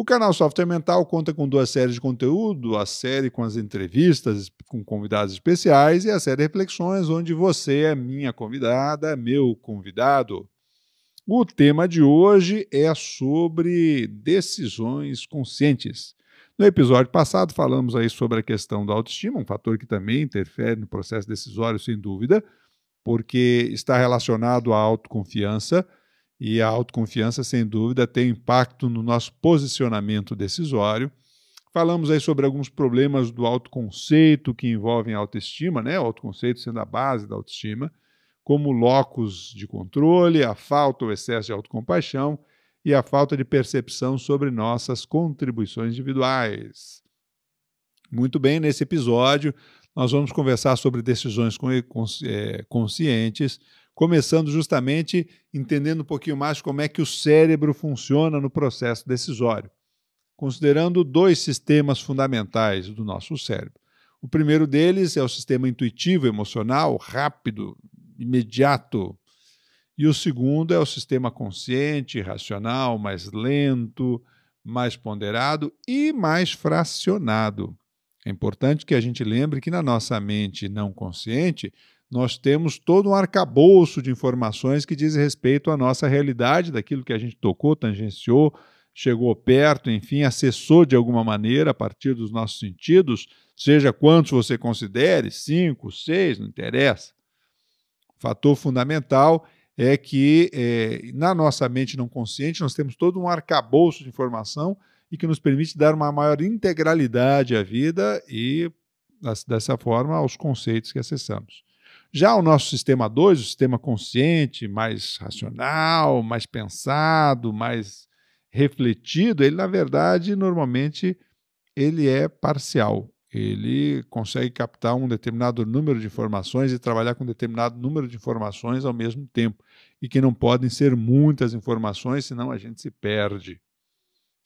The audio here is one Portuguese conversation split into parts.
O canal Software Mental conta com duas séries de conteúdo, a série com as entrevistas com convidados especiais e a série Reflexões, onde você é minha convidada, meu convidado. O tema de hoje é sobre decisões conscientes. No episódio passado falamos aí sobre a questão da autoestima, um fator que também interfere no processo decisório, sem dúvida, porque está relacionado à autoconfiança, e a autoconfiança, sem dúvida, tem impacto no nosso posicionamento decisório. Falamos aí sobre alguns problemas do autoconceito que envolvem a autoestima, né? O autoconceito sendo a base da autoestima, como locus de controle, a falta ou excesso de autocompaixão e a falta de percepção sobre nossas contribuições individuais. Muito bem, nesse episódio nós vamos conversar sobre decisões é, conscientes, começando justamente entendendo um pouquinho mais como é que o cérebro funciona no processo decisório, considerando dois sistemas fundamentais do nosso cérebro. O primeiro deles é o sistema intuitivo emocional, rápido, imediato. E o segundo é o sistema consciente, racional, mais lento, mais ponderado e mais fracionado. É importante que a gente lembre que na nossa mente não consciente, nós temos todo um arcabouço de informações que diz respeito à nossa realidade, daquilo que a gente tocou, tangenciou, chegou perto, enfim, acessou de alguma maneira a partir dos nossos sentidos, seja quantos você considere, cinco, seis, não interessa. Fator fundamental é que é, na nossa mente não consciente nós temos todo um arcabouço de informação e que nos permite dar uma maior integralidade à vida e, dessa forma, aos conceitos que acessamos. Já o nosso sistema 2, o sistema consciente, mais racional, mais pensado, mais refletido, ele na verdade normalmente ele é parcial. Ele consegue captar um determinado número de informações e trabalhar com um determinado número de informações ao mesmo tempo, e que não podem ser muitas informações, senão a gente se perde.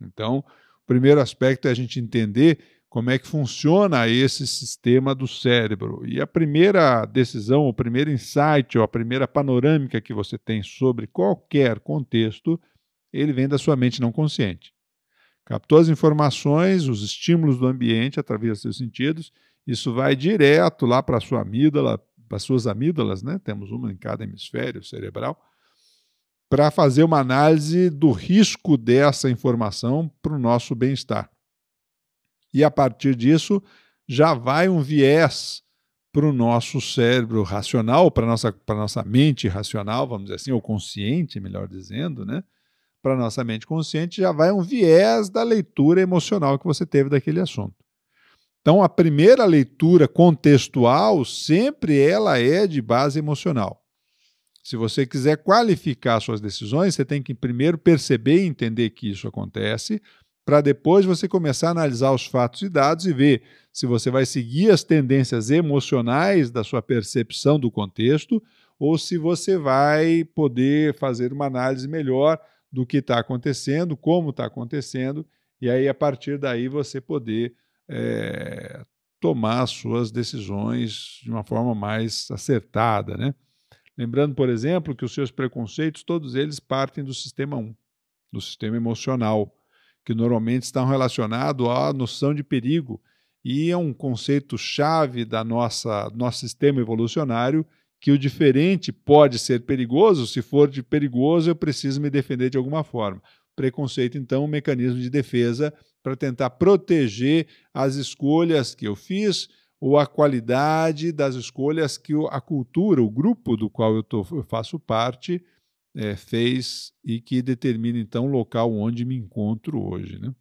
Então, o primeiro aspecto é a gente entender como é que funciona esse sistema do cérebro. E a primeira decisão, o primeiro insight, ou a primeira panorâmica que você tem sobre qualquer contexto, ele vem da sua mente não consciente. Captou as informações, os estímulos do ambiente através dos seus sentidos, isso vai direto lá para a sua amígdala, para as suas amígdalas, né? Temos uma em cada hemisfério cerebral para fazer uma análise do risco dessa informação para o nosso bem-estar. E a partir disso, já vai um viés para o nosso cérebro racional, para a nossa, nossa mente racional, vamos dizer assim, ou consciente, melhor dizendo, né? Para a nossa mente consciente, já vai um viés da leitura emocional que você teve daquele assunto. Então, a primeira leitura contextual, sempre ela é de base emocional. Se você quiser qualificar suas decisões, você tem que primeiro perceber e entender que isso acontece, para depois você começar a analisar os fatos e dados e ver se você vai seguir as tendências emocionais da sua percepção do contexto ou se você vai poder fazer uma análise melhor do que está acontecendo, como está acontecendo, e aí a partir daí você poder é, tomar suas decisões de uma forma mais acertada, né? Lembrando, por exemplo, que os seus preconceitos, todos eles partem do sistema 1, do sistema emocional, que normalmente estão relacionados à noção de perigo e é um conceito chave da nossa nosso sistema evolucionário que o diferente pode ser perigoso, se for de perigoso eu preciso me defender de alguma forma. Preconceito então um mecanismo de defesa para tentar proteger as escolhas que eu fiz ou a qualidade das escolhas que a cultura, o grupo do qual eu, tô, eu faço parte, é, fez e que determina então o local onde me encontro hoje. Né?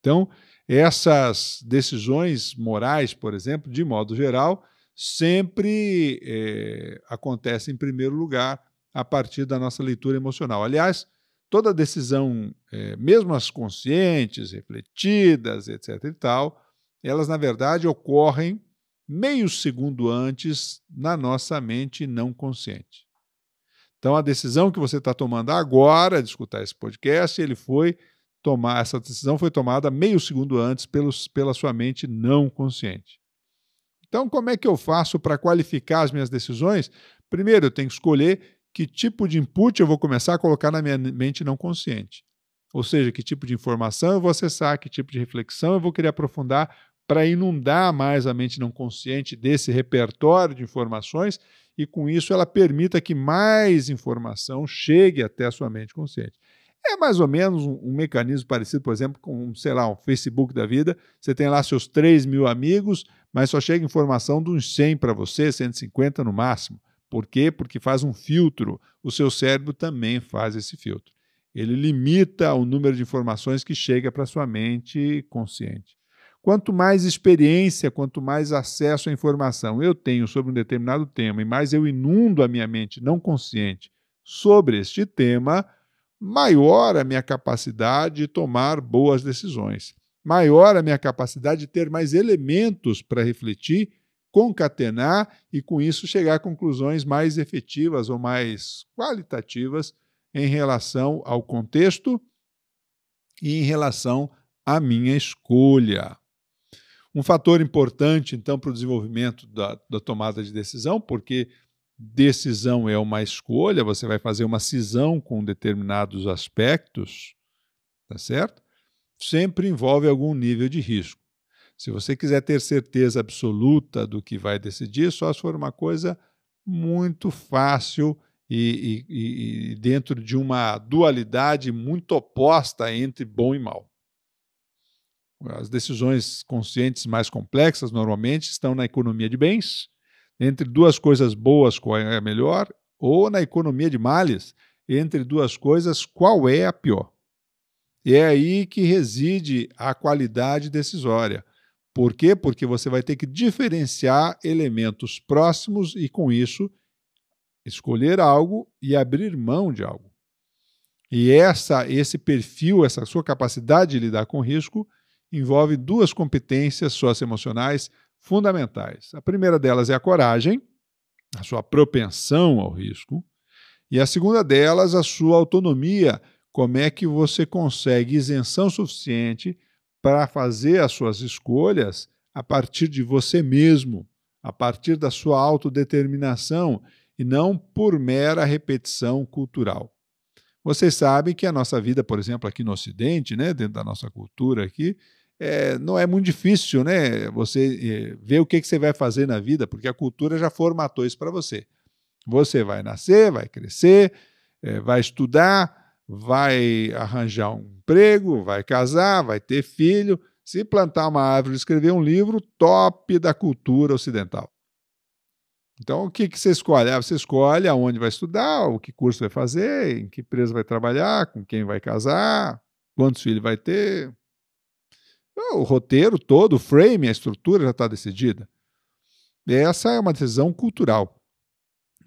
Então, essas decisões morais, por exemplo, de modo geral, sempre é, acontecem em primeiro lugar a partir da nossa leitura emocional. Aliás, toda decisão, é, mesmo as conscientes, refletidas, etc. e tal, elas, na verdade, ocorrem meio segundo antes na nossa mente não consciente. Então, a decisão que você está tomando agora de escutar esse podcast, ele foi tomar essa decisão foi tomada meio segundo antes pelos, pela sua mente não consciente. Então, como é que eu faço para qualificar as minhas decisões? Primeiro, eu tenho que escolher que tipo de input eu vou começar a colocar na minha mente não consciente. Ou seja, que tipo de informação eu vou acessar, que tipo de reflexão eu vou querer aprofundar para inundar mais a mente não consciente desse repertório de informações e com isso ela permita que mais informação chegue até a sua mente consciente. É mais ou menos um, um, mecanismo parecido, por exemplo, com, sei lá, um Facebook da vida. Você tem lá seus 3 mil amigos, mas só chega informação de uns 100 para você, 150 no máximo. Por quê? Porque faz um filtro. O seu cérebro também faz esse filtro. Ele limita o número de informações que chega para sua mente consciente. Quanto mais experiência, quanto mais acesso à informação eu tenho sobre um determinado tema e mais eu inundo a minha mente não consciente sobre este tema, maior a minha capacidade de tomar boas decisões, maior a minha capacidade de ter mais elementos para refletir, concatenar e, com isso, chegar a conclusões mais efetivas ou mais qualitativas em relação ao contexto e em relação à minha escolha. Um fator importante, então, para o desenvolvimento da, da, tomada de decisão, porque decisão é uma escolha, você vai fazer uma cisão com determinados aspectos, tá certo? Sempre envolve algum nível de risco. Se você quiser ter certeza absoluta do que vai decidir, só se for uma coisa muito fácil e, e, e dentro de uma dualidade muito oposta entre bom e mal. As decisões conscientes mais complexas normalmente estão na economia de bens, entre duas coisas boas, qual é a melhor, ou na economia de males, entre duas coisas, qual é a pior. E é aí que reside a qualidade decisória. Por quê? Porque você vai ter que diferenciar elementos próximos e, com isso, escolher algo e abrir mão de algo. E essa, esse perfil, essa sua capacidade de lidar com risco, envolve duas competências socioemocionais fundamentais. A primeira delas é a coragem, a sua propensão ao risco, e a segunda delas, a sua autonomia, como é que você consegue isenção suficiente para fazer as suas escolhas a partir de você mesmo, a partir da sua autodeterminação e não por mera repetição cultural. Vocês sabem que a nossa vida, por exemplo, aqui no Ocidente, né, dentro da nossa cultura aqui, é, não é muito difícil, né? Você é, ver o que, que você vai fazer na vida, porque a cultura já formatou isso para você. Você vai nascer, vai crescer, é, vai estudar, vai arranjar um emprego, vai casar, vai ter filho. Se plantar uma árvore, escrever um livro, top da cultura ocidental. Então, o que, que você escolhe? Ah, você escolhe aonde vai estudar, o que curso vai fazer, em que empresa vai trabalhar, com quem vai casar, quantos filhos vai ter, o roteiro todo, o frame, a estrutura já está decidida. Essa é uma decisão cultural.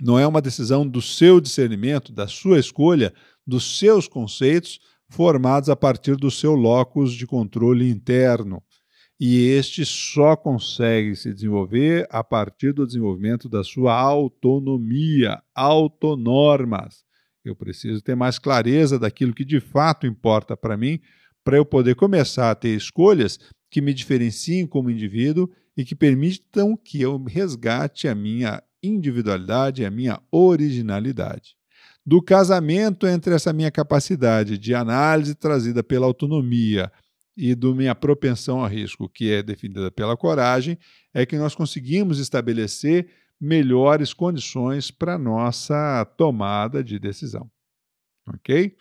Não é uma decisão do seu discernimento, da sua escolha, dos seus conceitos formados a partir do seu locus de controle interno. E este só consegue se desenvolver a partir do desenvolvimento da sua autonomia, autonormas. Eu preciso ter mais clareza daquilo que de fato importa para mim para eu poder começar a ter escolhas que me diferenciem como indivíduo e que permitam que eu resgate a minha individualidade, a minha originalidade. Do casamento entre essa minha capacidade de análise trazida pela autonomia e do minha propensão a risco, que é definida pela coragem, é que nós conseguimos estabelecer melhores condições para nossa tomada de decisão. Ok?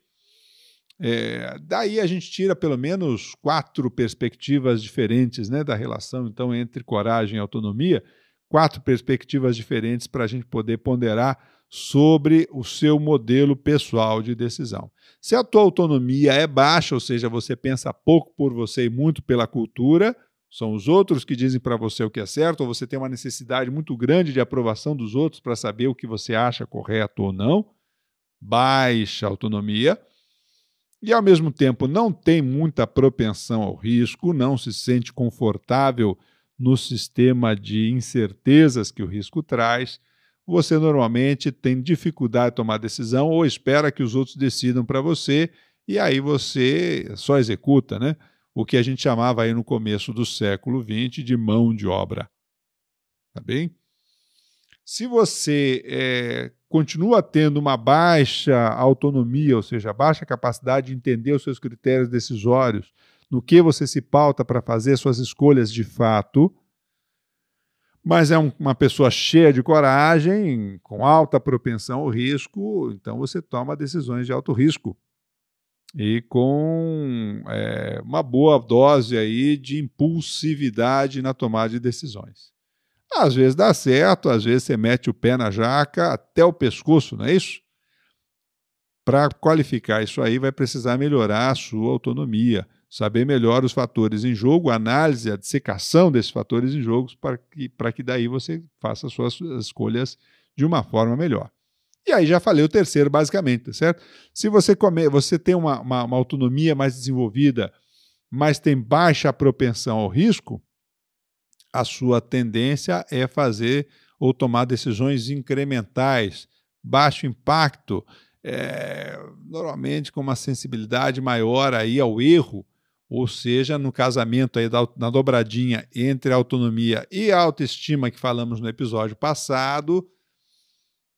É, daí a gente tira pelo menos quatro perspectivas diferentes né, da relação então entre coragem e autonomia, quatro perspectivas diferentes para a gente poder ponderar sobre o seu modelo pessoal de decisão. Se a tua autonomia é baixa, ou seja, você pensa pouco por você e muito pela cultura, são os outros que dizem para você o que é certo, ou você tem uma necessidade muito grande de aprovação dos outros para saber o que você acha correto ou não, baixa autonomia e, ao mesmo tempo, não tem muita propensão ao risco, não se sente confortável no sistema de incertezas que o risco traz, você normalmente tem dificuldade de tomar decisão ou espera que os outros decidam para você e aí você só executa, né? O que a gente chamava aí no começo do século XX de mão de obra. Tá bem? Se você é, continua tendo uma baixa autonomia, ou seja, baixa capacidade de entender os seus critérios decisórios, no que você se pauta para fazer suas escolhas de fato, mas é um, uma pessoa cheia de coragem, com alta propensão ao risco, então você toma decisões de alto risco e com é, uma boa dose aí de impulsividade na tomada de decisões. Às vezes dá certo, às vezes você mete o pé na jaca até o pescoço, não é isso? Para qualificar isso aí, vai precisar melhorar a sua autonomia, saber melhor os fatores em jogo, análise, a dissecação desses fatores em jogo, para que, para que daí você faça as suas escolhas de uma forma melhor. E aí já falei o terceiro, basicamente, tá certo? Se você, come, você tem uma, uma, uma autonomia mais desenvolvida, mas tem baixa propensão ao risco, a sua tendência é fazer ou tomar decisões incrementais, baixo impacto, é, normalmente com uma sensibilidade maior aí ao erro, ou seja, no casamento aí da, na dobradinha entre autonomia e autoestima que falamos no episódio passado,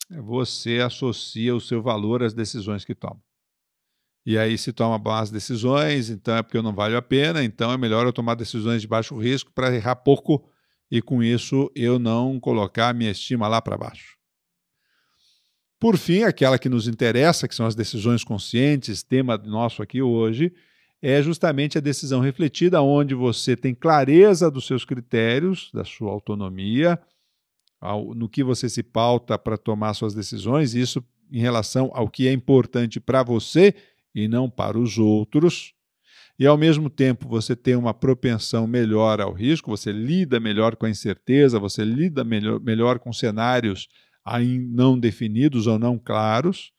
você associa o seu valor às decisões que toma. E aí se toma boas decisões, então é porque não vale a pena, então é melhor eu tomar decisões de baixo risco para errar pouco e com isso eu não colocar minha estima lá para baixo. Por fim, aquela que nos interessa, que são as decisões conscientes, tema nosso aqui hoje, é justamente a decisão refletida, onde você tem clareza dos seus critérios, da sua autonomia, no que você se pauta para tomar suas decisões, isso em relação ao que é importante para você e não para os outros. E ao mesmo tempo você tem uma propensão melhor ao risco, você lida melhor com a incerteza, você lida melhor, melhor com cenários não definidos ou não claros,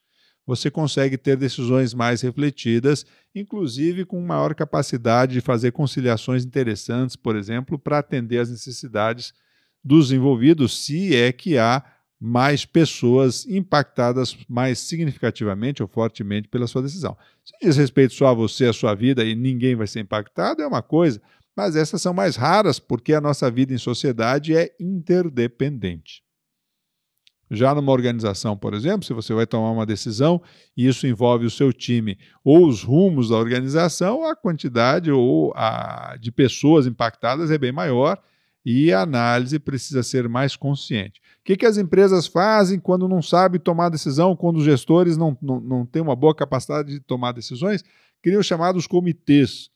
você consegue ter decisões mais refletidas, inclusive com maior capacidade de fazer conciliações interessantes, por exemplo, para atender às necessidades dos envolvidos, se é que há mais pessoas impactadas mais significativamente ou fortemente pela sua decisão. Se diz respeito só a você, a sua vida e ninguém vai ser impactado, é uma coisa, mas essas são mais raras porque a nossa vida em sociedade é interdependente. Já numa organização, por exemplo, se você vai tomar uma decisão e isso envolve o seu time ou os rumos da organização, a quantidade ou a, de pessoas impactadas é bem maior e a análise precisa ser mais consciente. O que, que as empresas fazem quando não sabem tomar decisão, quando os gestores não, não, não têm uma boa capacidade de tomar decisões? Criam chamados comitês.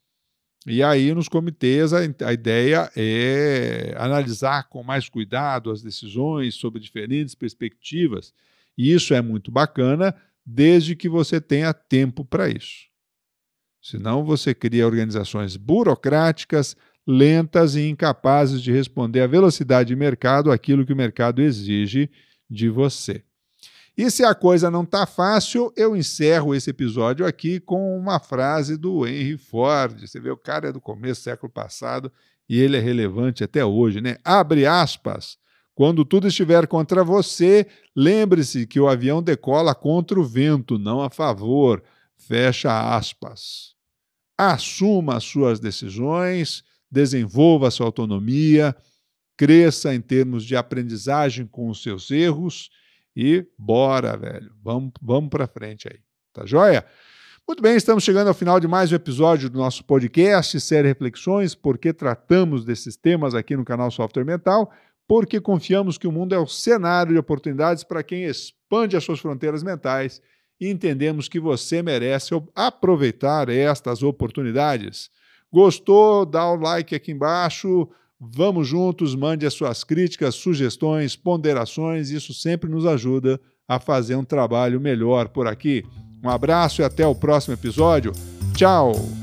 E aí, nos comitês, a, a ideia é analisar com mais cuidado as decisões sobre diferentes perspectivas. E isso é muito bacana, desde que você tenha tempo para isso. Senão, você cria organizações burocráticas, lentas e incapazes de responder à velocidade de mercado aquilo que o mercado exige de você. E se a coisa não está fácil, eu encerro esse episódio aqui com uma frase do Henry Ford. Você vê, o cara é do começo do século passado e ele é relevante até hoje, né? Abre aspas. Quando tudo estiver contra você, lembre-se que o avião decola contra o vento, não a favor. Fecha aspas. Assuma as suas decisões desenvolva sua autonomia, cresça em termos de aprendizagem com os seus erros e bora, velho. Vamos, vamos para frente aí. Tá joia? Muito bem, estamos chegando ao final de mais um episódio do nosso podcast, série Reflexões, porque tratamos desses temas aqui no canal Software Mental, porque confiamos que o mundo é o cenário de oportunidades para quem expande as suas fronteiras mentais e entendemos que você merece aproveitar estas oportunidades. Gostou? Dá o like aqui embaixo. Vamos juntos, mande as suas críticas, sugestões, ponderações, isso sempre nos ajuda a fazer um trabalho melhor por aqui. Um abraço e até o próximo episódio. Tchau!